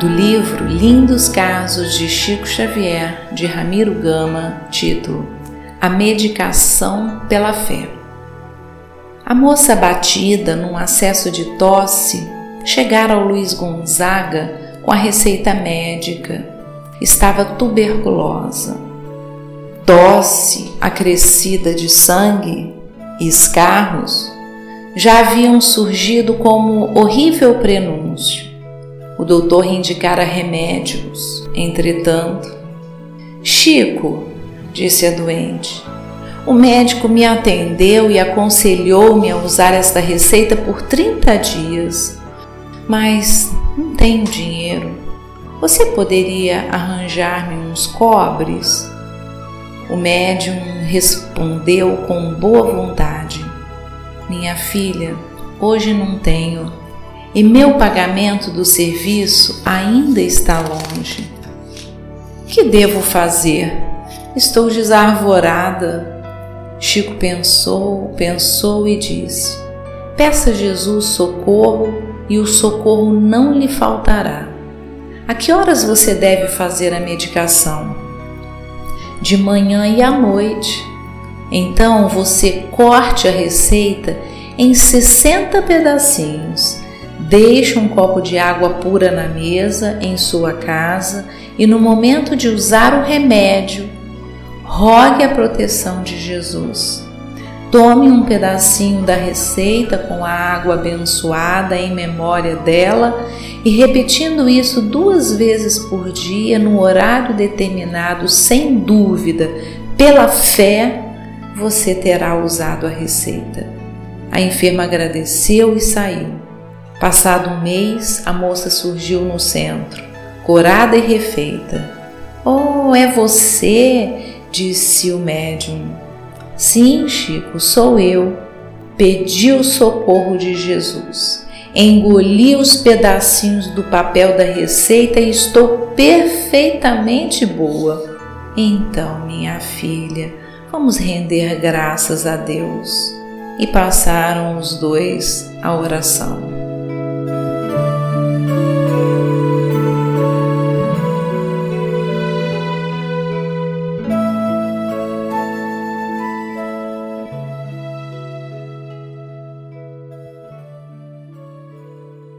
do livro Lindos Casos de Chico Xavier, de Ramiro Gama, título A Medicação pela Fé. A moça batida num acesso de tosse chegara ao Luiz Gonzaga com a receita médica. Estava tuberculosa. Tosse acrescida de sangue e escarros já haviam surgido como horrível prenúncio o doutor indicara remédios. Entretanto, Chico, disse a doente, o médico me atendeu e aconselhou-me a usar esta receita por 30 dias, mas não tenho dinheiro. Você poderia arranjar-me uns cobres? O médium respondeu com boa vontade: Minha filha, hoje não tenho e meu pagamento do serviço ainda está longe. Que devo fazer? Estou desarvorada. Chico pensou, pensou e disse: Peça a Jesus socorro e o socorro não lhe faltará. A que horas você deve fazer a medicação? De manhã e à noite. Então você corte a receita em 60 pedacinhos Deixe um copo de água pura na mesa em sua casa e no momento de usar o remédio, rogue a proteção de Jesus. Tome um pedacinho da receita com a água abençoada em memória dela e repetindo isso duas vezes por dia no horário determinado, sem dúvida, pela fé, você terá usado a receita. A enferma agradeceu e saiu. Passado um mês, a moça surgiu no centro, corada e refeita. Oh, é você? disse o médium. Sim, Chico, sou eu. Pedi o socorro de Jesus. Engoli os pedacinhos do papel da receita e estou perfeitamente boa. Então, minha filha, vamos render graças a Deus. E passaram os dois a oração.